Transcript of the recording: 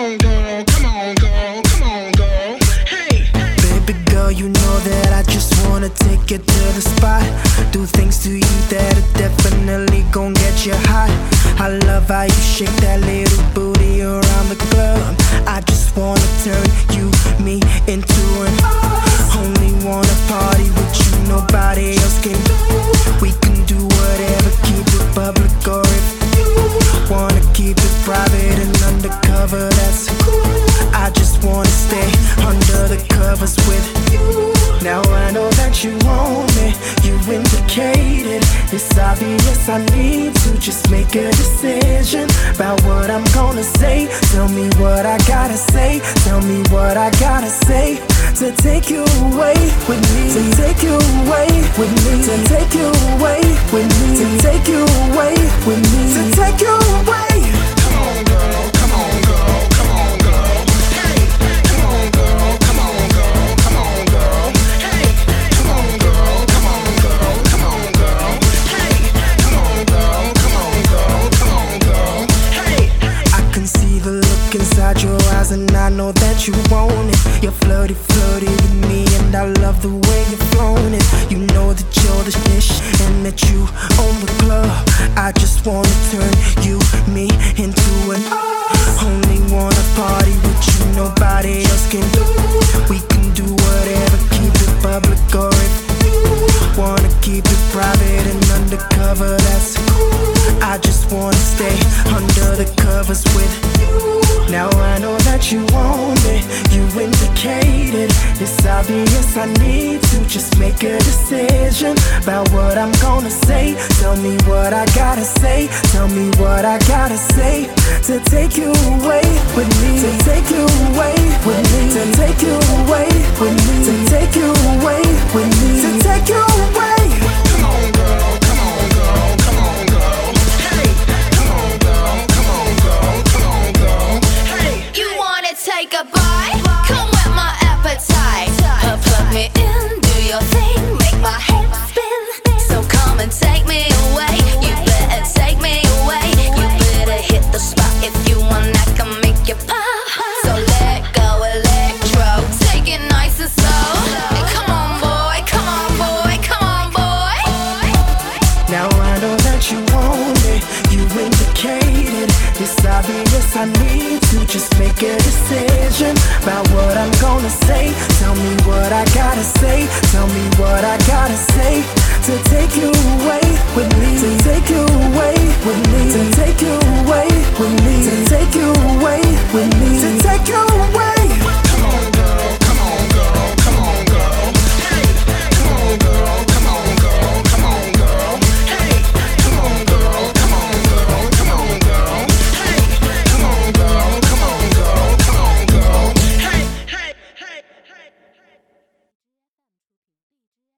come on, girl, come on, girl. Hey, Baby girl, you know that I just wanna take you to the spot. Do things to you that are definitely gon' get you hot. I love how you shake that little booty around the club. I just wanna turn you, me into an only wanna party with you, nobody else can. We can do whatever, keep it public indicated. It's obvious I need to just make a decision about what I'm gonna say. Tell me what I gotta say, tell me what I gotta say. To take you away with me, to take you away with me, to take you away with me, to take you away with me, to take you your eyes, and I know that you want it. You're flirty, flirty with me, and I love the way you're flown it. You know that you're the dish, and that you own the club. I just wanna turn you, me into an only wanna party with you, nobody else can do. We can do whatever, keep it public, or if you wanna keep it private and undercover, that's cool. I just wanna stay under the covers with you. Now I know that you want it, you indicated. It's obvious I need to just make a decision about what I'm gonna say. Tell me what I gotta say, tell me what I gotta say to take you away obvious I need to just make a decision about what I'm gonna say. Tell me what I gotta say, tell me what I gotta say to take you away with me, to take you away with me, to take you away with me, to take you.